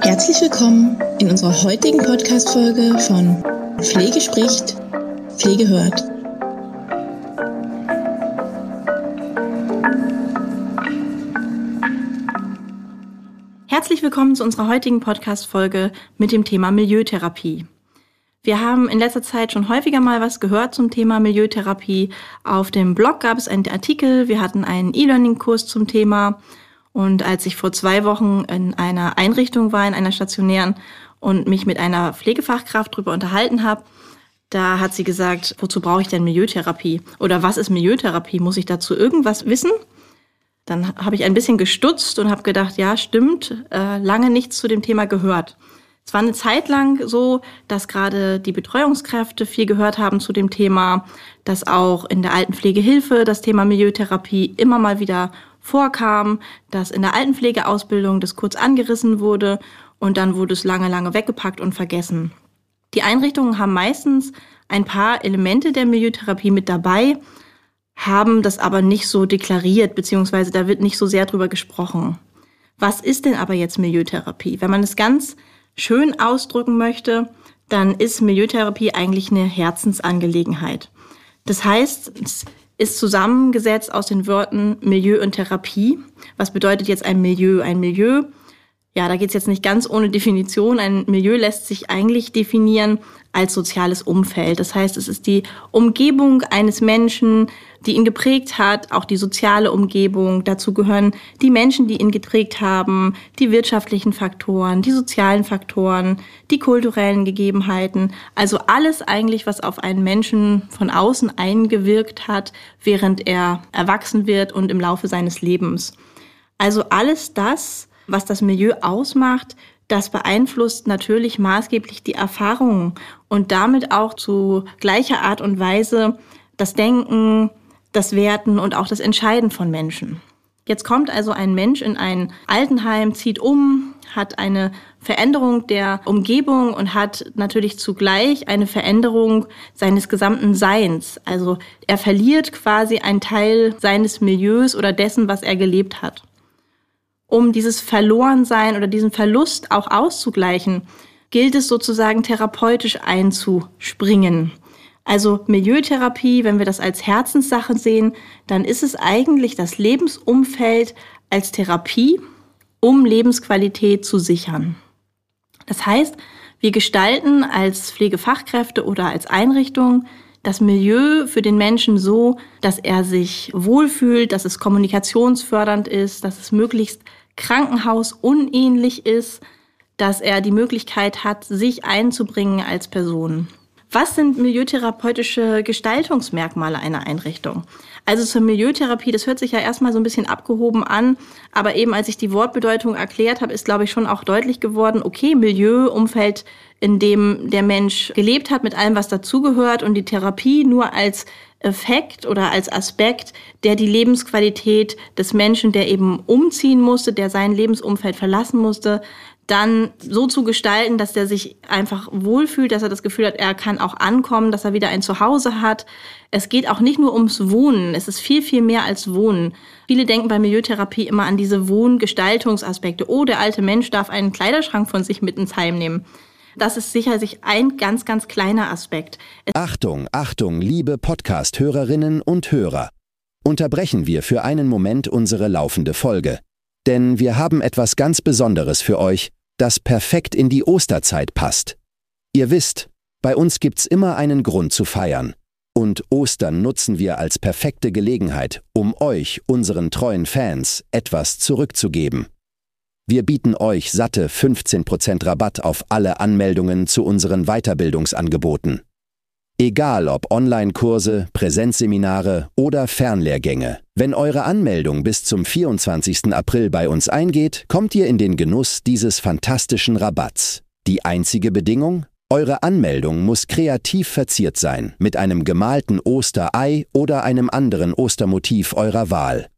Herzlich willkommen in unserer heutigen Podcast-Folge von Pflege spricht, Pflege hört. Herzlich willkommen zu unserer heutigen Podcast-Folge mit dem Thema Milieutherapie. Wir haben in letzter Zeit schon häufiger mal was gehört zum Thema Milieutherapie. Auf dem Blog gab es einen Artikel, wir hatten einen E-Learning-Kurs zum Thema. Und als ich vor zwei Wochen in einer Einrichtung war, in einer stationären, und mich mit einer Pflegefachkraft darüber unterhalten habe, da hat sie gesagt, wozu brauche ich denn Milieutherapie? Oder was ist Milieutherapie? Muss ich dazu irgendwas wissen? Dann habe ich ein bisschen gestutzt und habe gedacht, ja, stimmt, äh, lange nichts zu dem Thema gehört. Es war eine Zeit lang so, dass gerade die Betreuungskräfte viel gehört haben zu dem Thema, dass auch in der Altenpflegehilfe das Thema Milieutherapie immer mal wieder vorkam, dass in der Altenpflegeausbildung das kurz angerissen wurde und dann wurde es lange, lange weggepackt und vergessen. Die Einrichtungen haben meistens ein paar Elemente der Milieutherapie mit dabei, haben das aber nicht so deklariert, beziehungsweise da wird nicht so sehr drüber gesprochen. Was ist denn aber jetzt Milieutherapie? Wenn man es ganz schön ausdrücken möchte, dann ist Milieutherapie eigentlich eine Herzensangelegenheit. Das heißt, es ist zusammengesetzt aus den Wörtern Milieu und Therapie. Was bedeutet jetzt ein Milieu? Ein Milieu ja, da geht's jetzt nicht ganz ohne Definition. Ein Milieu lässt sich eigentlich definieren als soziales Umfeld. Das heißt, es ist die Umgebung eines Menschen, die ihn geprägt hat, auch die soziale Umgebung. Dazu gehören die Menschen, die ihn geprägt haben, die wirtschaftlichen Faktoren, die sozialen Faktoren, die kulturellen Gegebenheiten. Also alles eigentlich, was auf einen Menschen von außen eingewirkt hat, während er erwachsen wird und im Laufe seines Lebens. Also alles das, was das Milieu ausmacht, das beeinflusst natürlich maßgeblich die Erfahrungen und damit auch zu gleicher Art und Weise das Denken, das Werten und auch das Entscheiden von Menschen. Jetzt kommt also ein Mensch in ein Altenheim, zieht um, hat eine Veränderung der Umgebung und hat natürlich zugleich eine Veränderung seines gesamten Seins. Also er verliert quasi einen Teil seines Milieus oder dessen, was er gelebt hat um dieses Verlorensein oder diesen Verlust auch auszugleichen, gilt es sozusagen therapeutisch einzuspringen. Also Milieutherapie, wenn wir das als Herzenssache sehen, dann ist es eigentlich das Lebensumfeld als Therapie, um Lebensqualität zu sichern. Das heißt, wir gestalten als Pflegefachkräfte oder als Einrichtung das Milieu für den Menschen so, dass er sich wohlfühlt, dass es kommunikationsfördernd ist, dass es möglichst Krankenhaus unähnlich ist, dass er die Möglichkeit hat, sich einzubringen als Person. Was sind milieutherapeutische Gestaltungsmerkmale einer Einrichtung? Also zur Milieutherapie, das hört sich ja erstmal so ein bisschen abgehoben an, aber eben als ich die Wortbedeutung erklärt habe, ist, glaube ich, schon auch deutlich geworden, okay, Milieu, Umfeld, in dem der Mensch gelebt hat, mit allem, was dazugehört und die Therapie nur als Effekt oder als Aspekt, der die Lebensqualität des Menschen, der eben umziehen musste, der sein Lebensumfeld verlassen musste, dann so zu gestalten, dass der sich einfach wohlfühlt, dass er das Gefühl hat, er kann auch ankommen, dass er wieder ein Zuhause hat. Es geht auch nicht nur ums Wohnen, es ist viel, viel mehr als Wohnen. Viele denken bei Milieutherapie immer an diese Wohngestaltungsaspekte. Oh, der alte Mensch darf einen Kleiderschrank von sich mit ins Heim nehmen. Das ist sicherlich ein ganz, ganz kleiner Aspekt. Achtung, Achtung, liebe Podcast-Hörerinnen und Hörer. Unterbrechen wir für einen Moment unsere laufende Folge. Denn wir haben etwas ganz Besonderes für euch, das perfekt in die Osterzeit passt. Ihr wisst, bei uns gibt's immer einen Grund zu feiern. Und Ostern nutzen wir als perfekte Gelegenheit, um euch, unseren treuen Fans, etwas zurückzugeben. Wir bieten euch satte 15% Rabatt auf alle Anmeldungen zu unseren Weiterbildungsangeboten. Egal ob Online-Kurse, Präsenzseminare oder Fernlehrgänge. Wenn eure Anmeldung bis zum 24. April bei uns eingeht, kommt ihr in den Genuss dieses fantastischen Rabatts. Die einzige Bedingung? Eure Anmeldung muss kreativ verziert sein, mit einem gemalten Osterei oder einem anderen Ostermotiv eurer Wahl.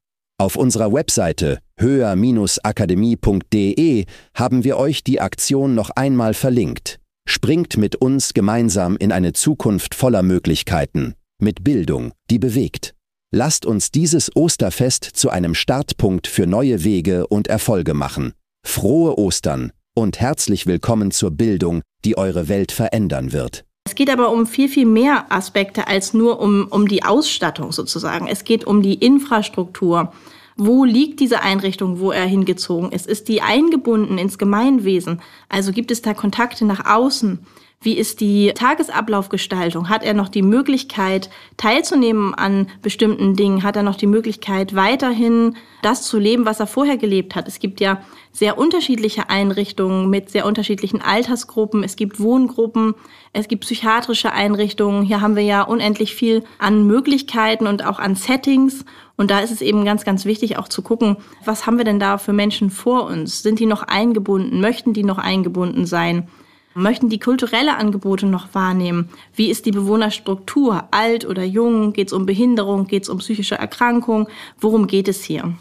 Auf unserer Webseite höher-akademie.de haben wir euch die Aktion noch einmal verlinkt. Springt mit uns gemeinsam in eine Zukunft voller Möglichkeiten, mit Bildung, die bewegt. Lasst uns dieses Osterfest zu einem Startpunkt für neue Wege und Erfolge machen. Frohe Ostern und herzlich willkommen zur Bildung, die eure Welt verändern wird. Es geht aber um viel, viel mehr Aspekte als nur um, um die Ausstattung sozusagen. Es geht um die Infrastruktur. Wo liegt diese Einrichtung, wo er hingezogen ist? Ist die eingebunden ins Gemeinwesen? Also gibt es da Kontakte nach außen? Wie ist die Tagesablaufgestaltung? Hat er noch die Möglichkeit, teilzunehmen an bestimmten Dingen? Hat er noch die Möglichkeit, weiterhin das zu leben, was er vorher gelebt hat? Es gibt ja sehr unterschiedliche Einrichtungen mit sehr unterschiedlichen Altersgruppen. Es gibt Wohngruppen, es gibt psychiatrische Einrichtungen. Hier haben wir ja unendlich viel an Möglichkeiten und auch an Settings. Und da ist es eben ganz, ganz wichtig auch zu gucken, was haben wir denn da für Menschen vor uns? Sind die noch eingebunden? Möchten die noch eingebunden sein? Möchten die kulturelle Angebote noch wahrnehmen. Wie ist die Bewohnerstruktur? Alt oder jung? Geht es um Behinderung? Geht es um psychische Erkrankung? Worum geht es hier?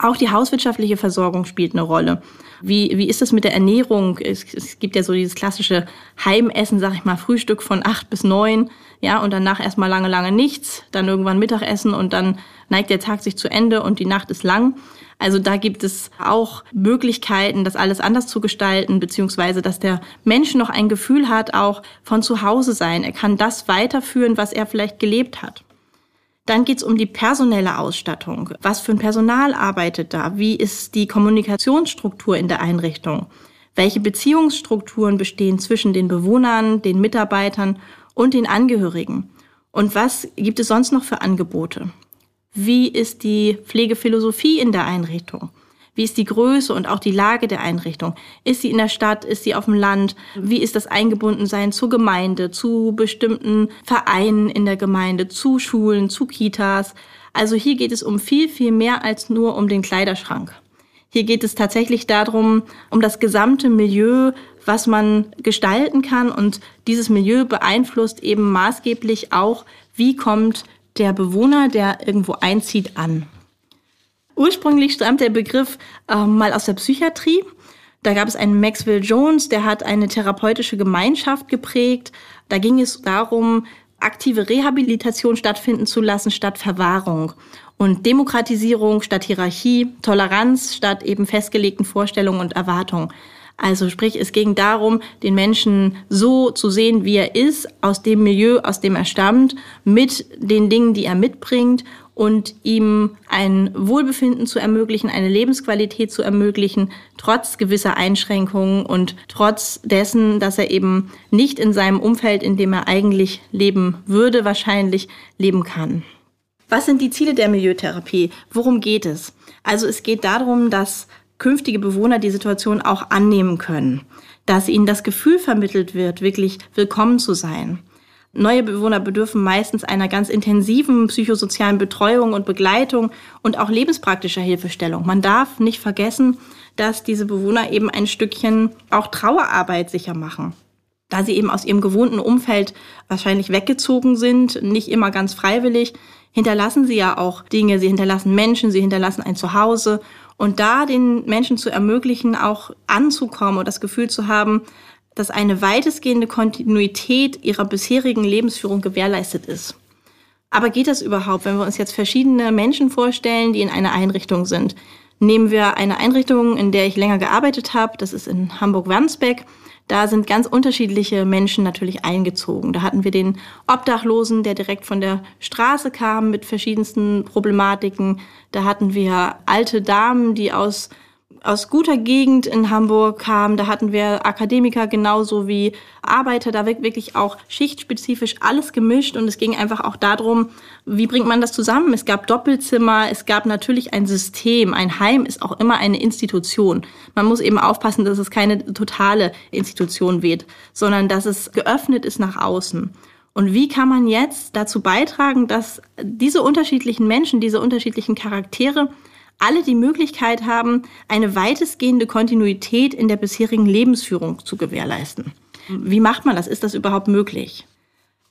Auch die hauswirtschaftliche Versorgung spielt eine Rolle. Wie, wie ist es mit der Ernährung? Es, es gibt ja so dieses klassische Heimessen, sag ich mal, Frühstück von acht bis neun, ja, und danach erstmal lange, lange nichts, dann irgendwann Mittagessen und dann neigt der Tag sich zu Ende und die Nacht ist lang. Also da gibt es auch Möglichkeiten, das alles anders zu gestalten, beziehungsweise dass der Mensch noch ein Gefühl hat, auch von zu Hause sein. Er kann das weiterführen, was er vielleicht gelebt hat. Dann geht es um die personelle Ausstattung. Was für ein Personal arbeitet da? Wie ist die Kommunikationsstruktur in der Einrichtung? Welche Beziehungsstrukturen bestehen zwischen den Bewohnern, den Mitarbeitern und den Angehörigen? Und was gibt es sonst noch für Angebote? Wie ist die Pflegephilosophie in der Einrichtung? Wie ist die Größe und auch die Lage der Einrichtung? Ist sie in der Stadt? Ist sie auf dem Land? Wie ist das Eingebundensein zur Gemeinde, zu bestimmten Vereinen in der Gemeinde, zu Schulen, zu Kitas? Also hier geht es um viel, viel mehr als nur um den Kleiderschrank. Hier geht es tatsächlich darum, um das gesamte Milieu, was man gestalten kann. Und dieses Milieu beeinflusst eben maßgeblich auch, wie kommt der Bewohner, der irgendwo einzieht, an. Ursprünglich stammt der Begriff äh, mal aus der Psychiatrie. Da gab es einen Maxwell Jones, der hat eine therapeutische Gemeinschaft geprägt. Da ging es darum, aktive Rehabilitation stattfinden zu lassen statt Verwahrung und Demokratisierung statt Hierarchie, Toleranz statt eben festgelegten Vorstellungen und Erwartungen. Also sprich, es ging darum, den Menschen so zu sehen, wie er ist, aus dem Milieu, aus dem er stammt, mit den Dingen, die er mitbringt und ihm ein Wohlbefinden zu ermöglichen, eine Lebensqualität zu ermöglichen, trotz gewisser Einschränkungen und trotz dessen, dass er eben nicht in seinem Umfeld, in dem er eigentlich leben würde, wahrscheinlich leben kann. Was sind die Ziele der Milieutherapie? Worum geht es? Also es geht darum, dass künftige Bewohner die Situation auch annehmen können, dass ihnen das Gefühl vermittelt wird, wirklich willkommen zu sein. Neue Bewohner bedürfen meistens einer ganz intensiven psychosozialen Betreuung und Begleitung und auch lebenspraktischer Hilfestellung. Man darf nicht vergessen, dass diese Bewohner eben ein Stückchen auch Trauerarbeit sicher machen. Da sie eben aus ihrem gewohnten Umfeld wahrscheinlich weggezogen sind, nicht immer ganz freiwillig, hinterlassen sie ja auch Dinge, sie hinterlassen Menschen, sie hinterlassen ein Zuhause und da den Menschen zu ermöglichen, auch anzukommen und das Gefühl zu haben, dass eine weitestgehende Kontinuität ihrer bisherigen Lebensführung gewährleistet ist. Aber geht das überhaupt, wenn wir uns jetzt verschiedene Menschen vorstellen, die in einer Einrichtung sind? Nehmen wir eine Einrichtung, in der ich länger gearbeitet habe, das ist in Hamburg-Wandsbek. Da sind ganz unterschiedliche Menschen natürlich eingezogen. Da hatten wir den Obdachlosen, der direkt von der Straße kam mit verschiedensten Problematiken. Da hatten wir alte Damen, die aus aus guter Gegend in Hamburg kamen. Da hatten wir Akademiker genauso wie Arbeiter, da wirklich auch schichtspezifisch alles gemischt und es ging einfach auch darum, wie bringt man das zusammen? Es gab Doppelzimmer, es gab natürlich ein System. Ein Heim ist auch immer eine Institution. Man muss eben aufpassen, dass es keine totale Institution wird, sondern dass es geöffnet ist nach außen. Und wie kann man jetzt dazu beitragen, dass diese unterschiedlichen Menschen, diese unterschiedlichen Charaktere alle die Möglichkeit haben, eine weitestgehende Kontinuität in der bisherigen Lebensführung zu gewährleisten. Wie macht man das? Ist das überhaupt möglich?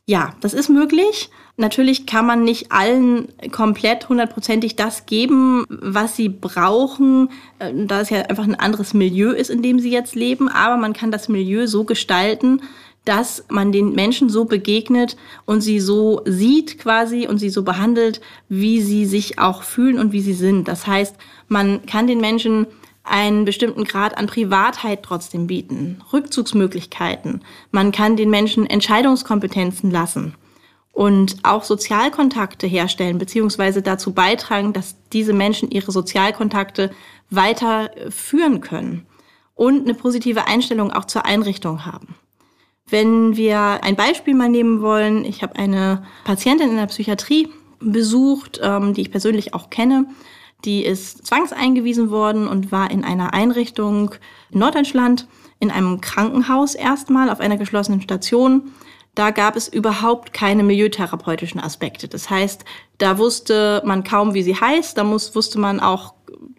Ja, das ist möglich. Natürlich kann man nicht allen komplett hundertprozentig das geben, was sie brauchen, äh, da es ja einfach ein anderes Milieu ist, in dem sie jetzt leben. Aber man kann das Milieu so gestalten, dass man den Menschen so begegnet und sie so sieht quasi und sie so behandelt, wie sie sich auch fühlen und wie sie sind. Das heißt, man kann den Menschen einen bestimmten Grad an Privatheit trotzdem bieten, Rückzugsmöglichkeiten. Man kann den Menschen Entscheidungskompetenzen lassen und auch Sozialkontakte herstellen, beziehungsweise dazu beitragen, dass diese Menschen ihre Sozialkontakte weiter führen können und eine positive Einstellung auch zur Einrichtung haben. Wenn wir ein Beispiel mal nehmen wollen, ich habe eine Patientin in der Psychiatrie besucht, ähm, die ich persönlich auch kenne. Die ist zwangseingewiesen worden und war in einer Einrichtung in Norddeutschland, in einem Krankenhaus erstmal auf einer geschlossenen Station. Da gab es überhaupt keine milieutherapeutischen Aspekte. Das heißt, da wusste man kaum, wie sie heißt. Da muss, wusste man auch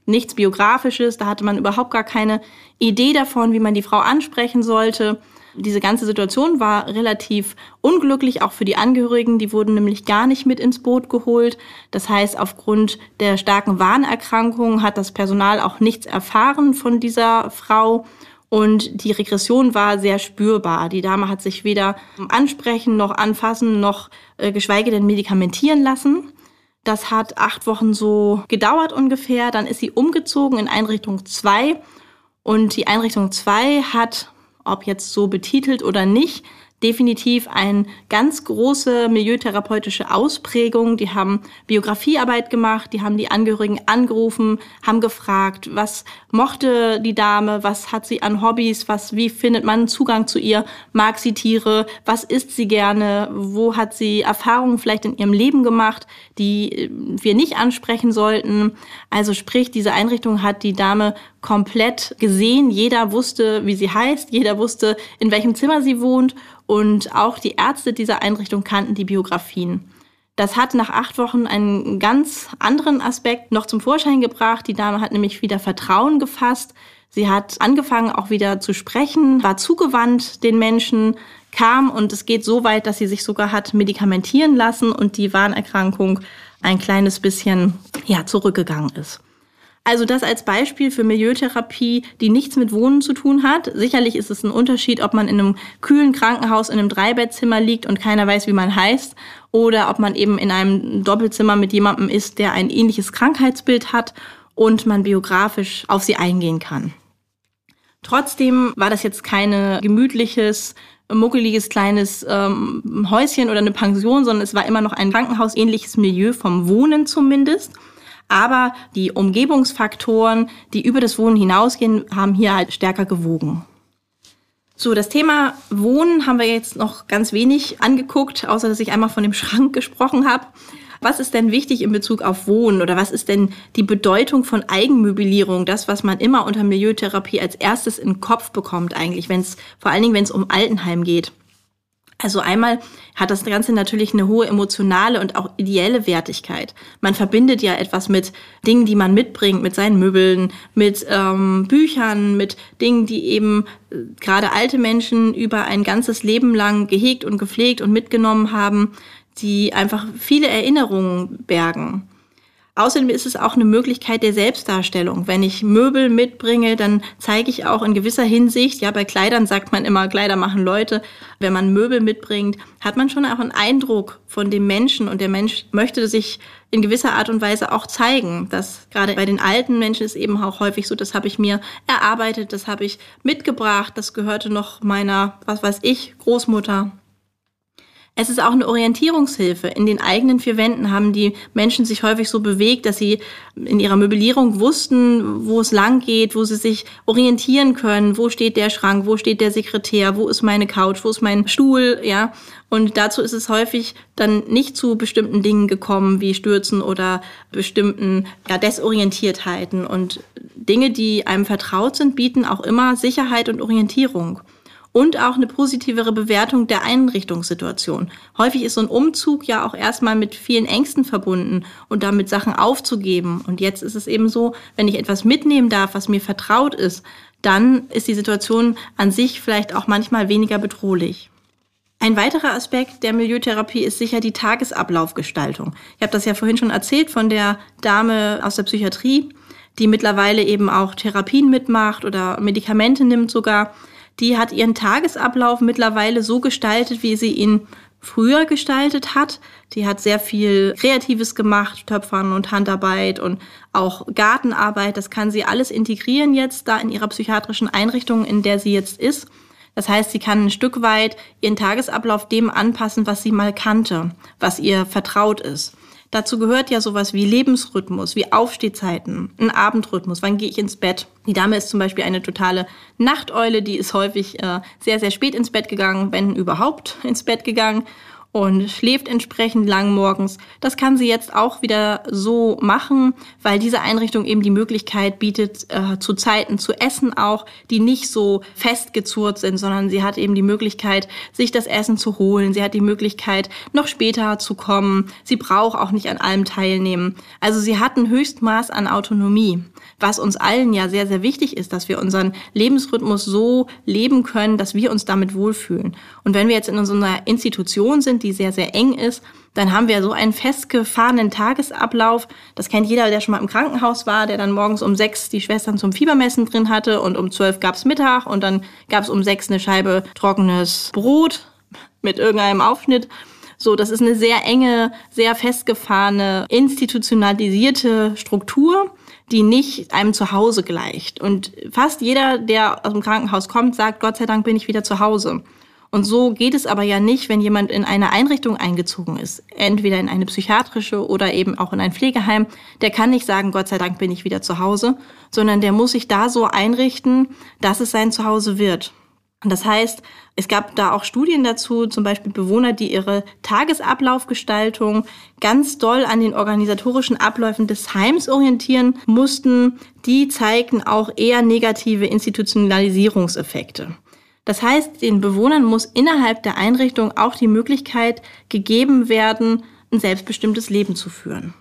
nichts Biografisches. Da hatte man überhaupt gar keine Idee davon, wie man die Frau ansprechen sollte diese ganze Situation war relativ unglücklich, auch für die Angehörigen. Die wurden nämlich gar nicht mit ins Boot geholt. Das heißt, aufgrund der starken Warnerkrankung hat das Personal auch nichts erfahren von dieser Frau. Und die Regression war sehr spürbar. Die Dame hat sich weder ansprechen noch anfassen noch äh, geschweige denn medikamentieren lassen. Das hat acht Wochen so gedauert ungefähr. Dann ist sie umgezogen in Einrichtung 2. Und die Einrichtung 2 hat ob jetzt so betitelt oder nicht, definitiv eine ganz große milieutherapeutische Ausprägung. Die haben Biografiearbeit gemacht, die haben die Angehörigen angerufen, haben gefragt, was mochte die Dame, was hat sie an Hobbys, was, wie findet man Zugang zu ihr, mag sie Tiere, was isst sie gerne, wo hat sie Erfahrungen vielleicht in ihrem Leben gemacht, die wir nicht ansprechen sollten. Also sprich, diese Einrichtung hat die Dame komplett gesehen. Jeder wusste, wie sie heißt, jeder wusste, in welchem Zimmer sie wohnt und auch die Ärzte dieser Einrichtung kannten die Biografien. Das hat nach acht Wochen einen ganz anderen Aspekt noch zum Vorschein gebracht. Die Dame hat nämlich wieder Vertrauen gefasst. Sie hat angefangen auch wieder zu sprechen, war zugewandt den Menschen, kam und es geht so weit, dass sie sich sogar hat medikamentieren lassen und die Warnerkrankung ein kleines bisschen ja, zurückgegangen ist. Also das als Beispiel für Milieutherapie, die nichts mit Wohnen zu tun hat. Sicherlich ist es ein Unterschied, ob man in einem kühlen Krankenhaus in einem Dreibettzimmer liegt und keiner weiß, wie man heißt, oder ob man eben in einem Doppelzimmer mit jemandem ist, der ein ähnliches Krankheitsbild hat und man biografisch auf sie eingehen kann. Trotzdem war das jetzt keine gemütliches, muckeliges kleines ähm, Häuschen oder eine Pension, sondern es war immer noch ein krankenhausähnliches Milieu vom Wohnen zumindest. Aber die Umgebungsfaktoren, die über das Wohnen hinausgehen, haben hier halt stärker gewogen. So, das Thema Wohnen haben wir jetzt noch ganz wenig angeguckt, außer dass ich einmal von dem Schrank gesprochen habe. Was ist denn wichtig in Bezug auf Wohnen oder was ist denn die Bedeutung von Eigenmöblierung, das, was man immer unter Milieutherapie als erstes in den Kopf bekommt eigentlich, wenn es vor allen Dingen, wenn es um Altenheim geht? Also einmal hat das Ganze natürlich eine hohe emotionale und auch ideelle Wertigkeit. Man verbindet ja etwas mit Dingen, die man mitbringt, mit seinen Möbeln, mit ähm, Büchern, mit Dingen, die eben äh, gerade alte Menschen über ein ganzes Leben lang gehegt und gepflegt und mitgenommen haben, die einfach viele Erinnerungen bergen. Außerdem ist es auch eine Möglichkeit der Selbstdarstellung. Wenn ich Möbel mitbringe, dann zeige ich auch in gewisser Hinsicht, ja, bei Kleidern sagt man immer, Kleider machen Leute. Wenn man Möbel mitbringt, hat man schon auch einen Eindruck von dem Menschen und der Mensch möchte sich in gewisser Art und Weise auch zeigen. Das gerade bei den alten Menschen ist eben auch häufig so, das habe ich mir erarbeitet, das habe ich mitgebracht, das gehörte noch meiner, was weiß ich, Großmutter es ist auch eine Orientierungshilfe. In den eigenen vier Wänden haben die Menschen sich häufig so bewegt, dass sie in ihrer Möblierung wussten, wo es lang geht, wo sie sich orientieren können, wo steht der Schrank, wo steht der Sekretär, wo ist meine Couch, wo ist mein Stuhl, ja. Und dazu ist es häufig dann nicht zu bestimmten Dingen gekommen, wie Stürzen oder bestimmten ja, Desorientiertheiten. Und Dinge, die einem vertraut sind, bieten auch immer Sicherheit und Orientierung und auch eine positivere Bewertung der Einrichtungssituation. Häufig ist so ein Umzug ja auch erstmal mit vielen Ängsten verbunden und damit Sachen aufzugeben. Und jetzt ist es eben so, wenn ich etwas mitnehmen darf, was mir vertraut ist, dann ist die Situation an sich vielleicht auch manchmal weniger bedrohlich. Ein weiterer Aspekt der Milieutherapie ist sicher die Tagesablaufgestaltung. Ich habe das ja vorhin schon erzählt von der Dame aus der Psychiatrie, die mittlerweile eben auch Therapien mitmacht oder Medikamente nimmt sogar die hat ihren Tagesablauf mittlerweile so gestaltet, wie sie ihn früher gestaltet hat. Die hat sehr viel Kreatives gemacht, Töpfern und Handarbeit und auch Gartenarbeit. Das kann sie alles integrieren jetzt da in ihrer psychiatrischen Einrichtung, in der sie jetzt ist. Das heißt, sie kann ein Stück weit ihren Tagesablauf dem anpassen, was sie mal kannte, was ihr vertraut ist. Dazu gehört ja sowas wie Lebensrhythmus, wie Aufstehzeiten, ein Abendrhythmus, wann gehe ich ins Bett. Die Dame ist zum Beispiel eine totale Nachteule, die ist häufig äh, sehr, sehr spät ins Bett gegangen, wenn überhaupt ins Bett gegangen und schläft entsprechend lang morgens. Das kann sie jetzt auch wieder so machen, weil diese Einrichtung eben die Möglichkeit bietet, äh, zu Zeiten zu essen auch, die nicht so festgezurrt sind, sondern sie hat eben die Möglichkeit, sich das Essen zu holen. Sie hat die Möglichkeit, noch später zu kommen. Sie braucht auch nicht an allem teilnehmen. Also sie hat ein Höchstmaß an Autonomie was uns allen ja sehr, sehr wichtig ist, dass wir unseren Lebensrhythmus so leben können, dass wir uns damit wohlfühlen. Und wenn wir jetzt in einer Institution sind, die sehr, sehr eng ist, dann haben wir so einen festgefahrenen Tagesablauf. Das kennt jeder, der schon mal im Krankenhaus war, der dann morgens um sechs die Schwestern zum Fiebermessen drin hatte und um zwölf gab's Mittag und dann gab's um sechs eine Scheibe trockenes Brot mit irgendeinem Aufschnitt. So, das ist eine sehr enge, sehr festgefahrene, institutionalisierte Struktur die nicht einem Zuhause gleicht. Und fast jeder, der aus dem Krankenhaus kommt, sagt, Gott sei Dank bin ich wieder zu Hause. Und so geht es aber ja nicht, wenn jemand in eine Einrichtung eingezogen ist, entweder in eine psychiatrische oder eben auch in ein Pflegeheim. Der kann nicht sagen, Gott sei Dank bin ich wieder zu Hause, sondern der muss sich da so einrichten, dass es sein Zuhause wird. Und das heißt, es gab da auch Studien dazu, zum Beispiel Bewohner, die ihre Tagesablaufgestaltung ganz doll an den organisatorischen Abläufen des Heims orientieren mussten. Die zeigten auch eher negative Institutionalisierungseffekte. Das heißt, den Bewohnern muss innerhalb der Einrichtung auch die Möglichkeit gegeben werden, ein selbstbestimmtes Leben zu führen.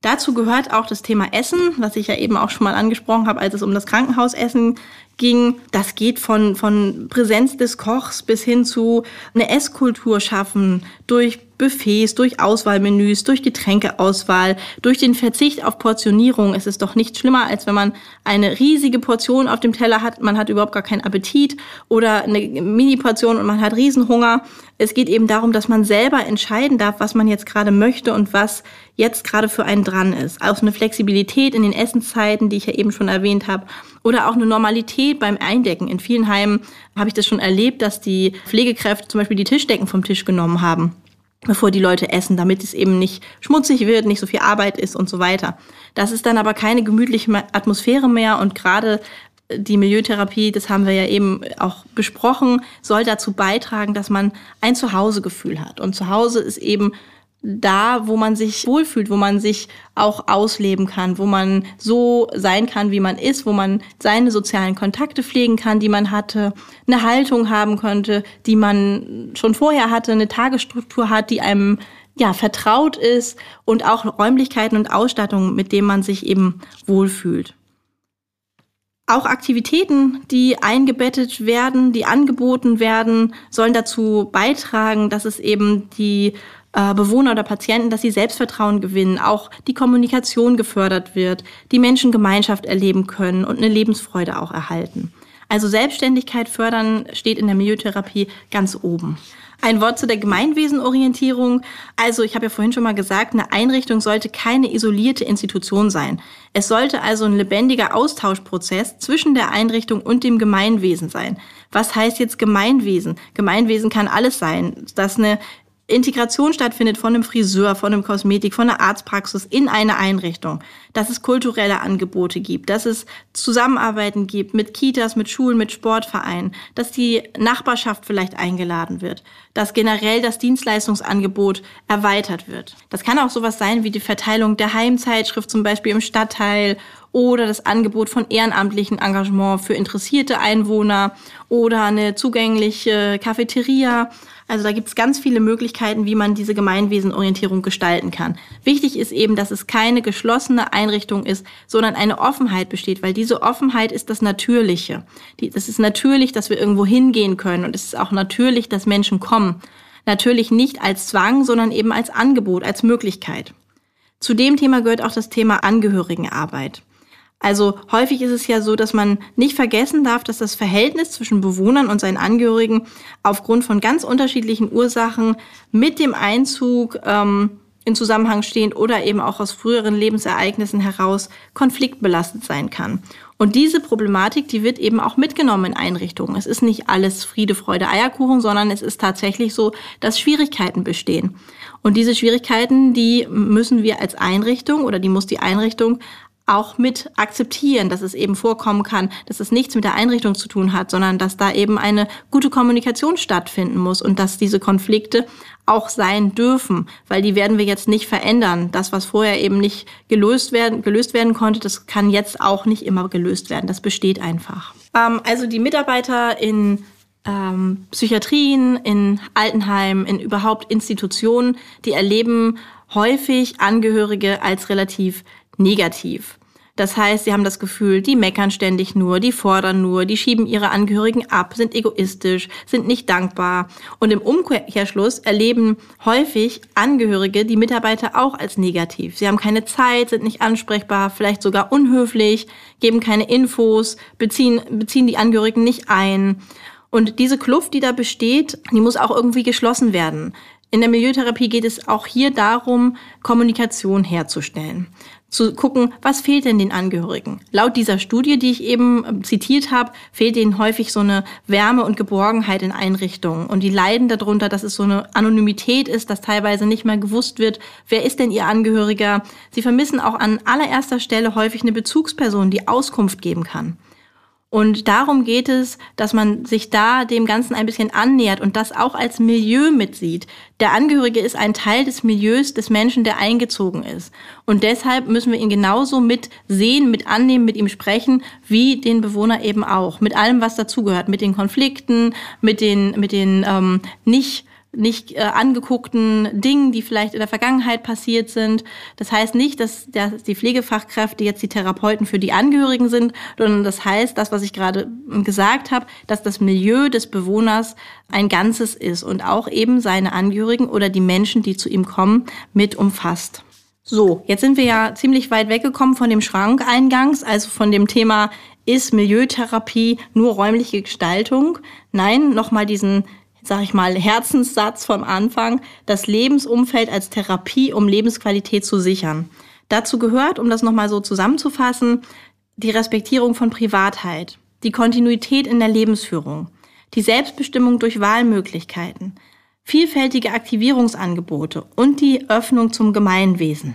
Dazu gehört auch das Thema Essen, was ich ja eben auch schon mal angesprochen habe, als es um das Krankenhausessen ging. Das geht von, von Präsenz des Kochs bis hin zu eine Esskultur schaffen durch Buffets, durch Auswahlmenüs, durch Getränkeauswahl, durch den Verzicht auf Portionierung. Es ist doch nicht schlimmer, als wenn man eine riesige Portion auf dem Teller hat, man hat überhaupt gar keinen Appetit oder eine Mini-Portion und man hat Riesenhunger. Es geht eben darum, dass man selber entscheiden darf, was man jetzt gerade möchte und was jetzt gerade für einen dran ist. Auch eine Flexibilität in den Essenszeiten, die ich ja eben schon erwähnt habe, oder auch eine Normalität beim Eindecken. In vielen Heimen habe ich das schon erlebt, dass die Pflegekräfte zum Beispiel die Tischdecken vom Tisch genommen haben bevor die Leute essen, damit es eben nicht schmutzig wird, nicht so viel Arbeit ist und so weiter. Das ist dann aber keine gemütliche Atmosphäre mehr und gerade die Milieutherapie, das haben wir ja eben auch besprochen, soll dazu beitragen, dass man ein Zuhausegefühl hat. Und Zuhause ist eben da, wo man sich wohlfühlt, wo man sich auch ausleben kann, wo man so sein kann, wie man ist, wo man seine sozialen Kontakte pflegen kann, die man hatte, eine Haltung haben könnte, die man schon vorher hatte, eine Tagesstruktur hat, die einem ja vertraut ist und auch Räumlichkeiten und Ausstattung, mit denen man sich eben wohlfühlt. Auch Aktivitäten, die eingebettet werden, die angeboten werden, sollen dazu beitragen, dass es eben die äh, Bewohner oder Patienten, dass sie Selbstvertrauen gewinnen, auch die Kommunikation gefördert wird, die Menschen Gemeinschaft erleben können und eine Lebensfreude auch erhalten. Also Selbstständigkeit fördern steht in der Miliotherapie ganz oben. Ein Wort zu der Gemeinwesenorientierung. Also ich habe ja vorhin schon mal gesagt, eine Einrichtung sollte keine isolierte Institution sein. Es sollte also ein lebendiger Austauschprozess zwischen der Einrichtung und dem Gemeinwesen sein. Was heißt jetzt Gemeinwesen? Gemeinwesen kann alles sein, dass eine Integration stattfindet von einem Friseur, von einem Kosmetik, von einer Arztpraxis in eine Einrichtung, dass es kulturelle Angebote gibt, dass es Zusammenarbeiten gibt mit Kitas, mit Schulen, mit Sportvereinen, dass die Nachbarschaft vielleicht eingeladen wird, dass generell das Dienstleistungsangebot erweitert wird. Das kann auch sowas sein wie die Verteilung der Heimzeitschrift zum Beispiel im Stadtteil oder das Angebot von ehrenamtlichen Engagement für interessierte Einwohner oder eine zugängliche Cafeteria also da gibt es ganz viele Möglichkeiten, wie man diese Gemeinwesenorientierung gestalten kann. Wichtig ist eben, dass es keine geschlossene Einrichtung ist, sondern eine Offenheit besteht, weil diese Offenheit ist das Natürliche. Das ist natürlich, dass wir irgendwo hingehen können und es ist auch natürlich, dass Menschen kommen. Natürlich nicht als Zwang, sondern eben als Angebot, als Möglichkeit. Zu dem Thema gehört auch das Thema Angehörigenarbeit. Also häufig ist es ja so, dass man nicht vergessen darf, dass das Verhältnis zwischen Bewohnern und seinen Angehörigen aufgrund von ganz unterschiedlichen Ursachen mit dem Einzug ähm, in Zusammenhang stehend oder eben auch aus früheren Lebensereignissen heraus konfliktbelastet sein kann. Und diese Problematik, die wird eben auch mitgenommen in Einrichtungen. Es ist nicht alles Friede, Freude, Eierkuchen, sondern es ist tatsächlich so, dass Schwierigkeiten bestehen. Und diese Schwierigkeiten, die müssen wir als Einrichtung oder die muss die Einrichtung auch mit akzeptieren, dass es eben vorkommen kann, dass es nichts mit der Einrichtung zu tun hat, sondern dass da eben eine gute Kommunikation stattfinden muss und dass diese Konflikte auch sein dürfen, weil die werden wir jetzt nicht verändern. Das, was vorher eben nicht gelöst werden, gelöst werden konnte, das kann jetzt auch nicht immer gelöst werden. Das besteht einfach. Ähm, also die Mitarbeiter in ähm, Psychiatrien, in Altenheimen, in überhaupt Institutionen, die erleben häufig Angehörige als relativ negativ. Das heißt, sie haben das Gefühl, die meckern ständig nur, die fordern nur, die schieben ihre Angehörigen ab, sind egoistisch, sind nicht dankbar. Und im Umkehrschluss erleben häufig Angehörige die Mitarbeiter auch als negativ. Sie haben keine Zeit, sind nicht ansprechbar, vielleicht sogar unhöflich, geben keine Infos, beziehen, beziehen die Angehörigen nicht ein. Und diese Kluft, die da besteht, die muss auch irgendwie geschlossen werden. In der Milieutherapie geht es auch hier darum, Kommunikation herzustellen zu gucken, was fehlt denn den Angehörigen. Laut dieser Studie, die ich eben ähm, zitiert habe, fehlt ihnen häufig so eine Wärme und Geborgenheit in Einrichtungen. Und die leiden darunter, dass es so eine Anonymität ist, dass teilweise nicht mehr gewusst wird, wer ist denn ihr Angehöriger. Sie vermissen auch an allererster Stelle häufig eine Bezugsperson, die Auskunft geben kann. Und darum geht es, dass man sich da dem Ganzen ein bisschen annähert und das auch als Milieu mitsieht. Der Angehörige ist ein Teil des Milieus des Menschen, der eingezogen ist. Und deshalb müssen wir ihn genauso mit sehen, mit annehmen, mit ihm sprechen, wie den Bewohner eben auch. Mit allem, was dazugehört. Mit den Konflikten, mit den, mit den ähm, nicht nicht äh, angeguckten Dingen, die vielleicht in der Vergangenheit passiert sind. Das heißt nicht, dass, dass die Pflegefachkräfte jetzt die Therapeuten für die Angehörigen sind, sondern das heißt, das, was ich gerade gesagt habe, dass das Milieu des Bewohners ein Ganzes ist und auch eben seine Angehörigen oder die Menschen, die zu ihm kommen, mit umfasst. So, jetzt sind wir ja ziemlich weit weggekommen von dem Schrank eingangs, also von dem Thema ist Milieutherapie nur räumliche Gestaltung? Nein, nochmal diesen sag ich mal, Herzenssatz vom Anfang, das Lebensumfeld als Therapie, um Lebensqualität zu sichern. Dazu gehört, um das nochmal so zusammenzufassen, die Respektierung von Privatheit, die Kontinuität in der Lebensführung, die Selbstbestimmung durch Wahlmöglichkeiten, vielfältige Aktivierungsangebote und die Öffnung zum Gemeinwesen.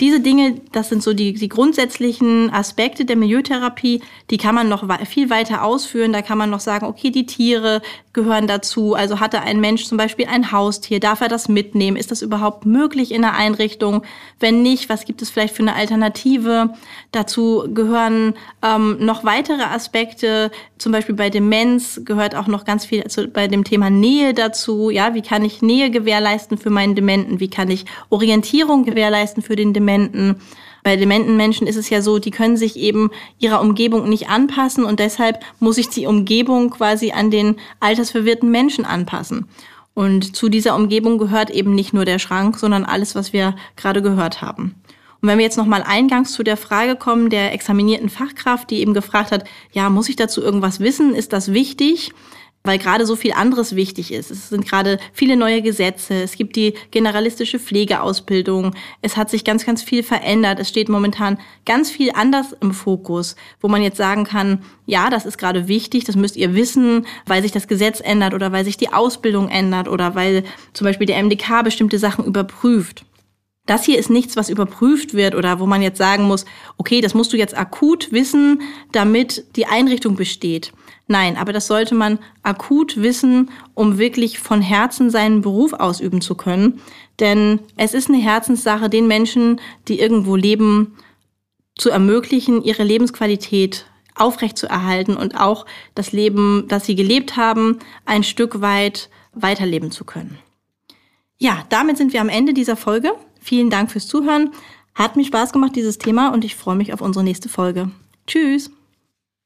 Diese Dinge, das sind so die, die grundsätzlichen Aspekte der Milieutherapie, die kann man noch viel weiter ausführen. Da kann man noch sagen, okay, die Tiere gehören dazu. Also hatte ein Mensch zum Beispiel ein Haustier, darf er das mitnehmen? Ist das überhaupt möglich in der Einrichtung? Wenn nicht, was gibt es vielleicht für eine Alternative? Dazu gehören ähm, noch weitere Aspekte, zum Beispiel bei Demenz gehört auch noch ganz viel also bei dem Thema Nähe dazu. Ja, wie kann ich Nähe gewährleisten für meinen Dementen? Wie kann ich Orientierung gewährleisten für den Dementen? Dementen. Bei dementen Menschen ist es ja so, die können sich eben ihrer Umgebung nicht anpassen und deshalb muss sich die Umgebung quasi an den altersverwirrten Menschen anpassen. Und zu dieser Umgebung gehört eben nicht nur der Schrank, sondern alles, was wir gerade gehört haben. Und wenn wir jetzt nochmal eingangs zu der Frage kommen der examinierten Fachkraft, die eben gefragt hat, ja, muss ich dazu irgendwas wissen? Ist das wichtig? Weil gerade so viel anderes wichtig ist. Es sind gerade viele neue Gesetze, es gibt die generalistische Pflegeausbildung, es hat sich ganz, ganz viel verändert, es steht momentan ganz viel anders im Fokus, wo man jetzt sagen kann, ja, das ist gerade wichtig, das müsst ihr wissen, weil sich das Gesetz ändert oder weil sich die Ausbildung ändert oder weil zum Beispiel der MDK bestimmte Sachen überprüft. Das hier ist nichts, was überprüft wird oder wo man jetzt sagen muss, okay, das musst du jetzt akut wissen, damit die Einrichtung besteht. Nein, aber das sollte man akut wissen, um wirklich von Herzen seinen Beruf ausüben zu können. Denn es ist eine Herzenssache, den Menschen, die irgendwo leben, zu ermöglichen, ihre Lebensqualität aufrechtzuerhalten und auch das Leben, das sie gelebt haben, ein Stück weit weiterleben zu können. Ja, damit sind wir am Ende dieser Folge. Vielen Dank fürs Zuhören. Hat mir Spaß gemacht, dieses Thema, und ich freue mich auf unsere nächste Folge. Tschüss!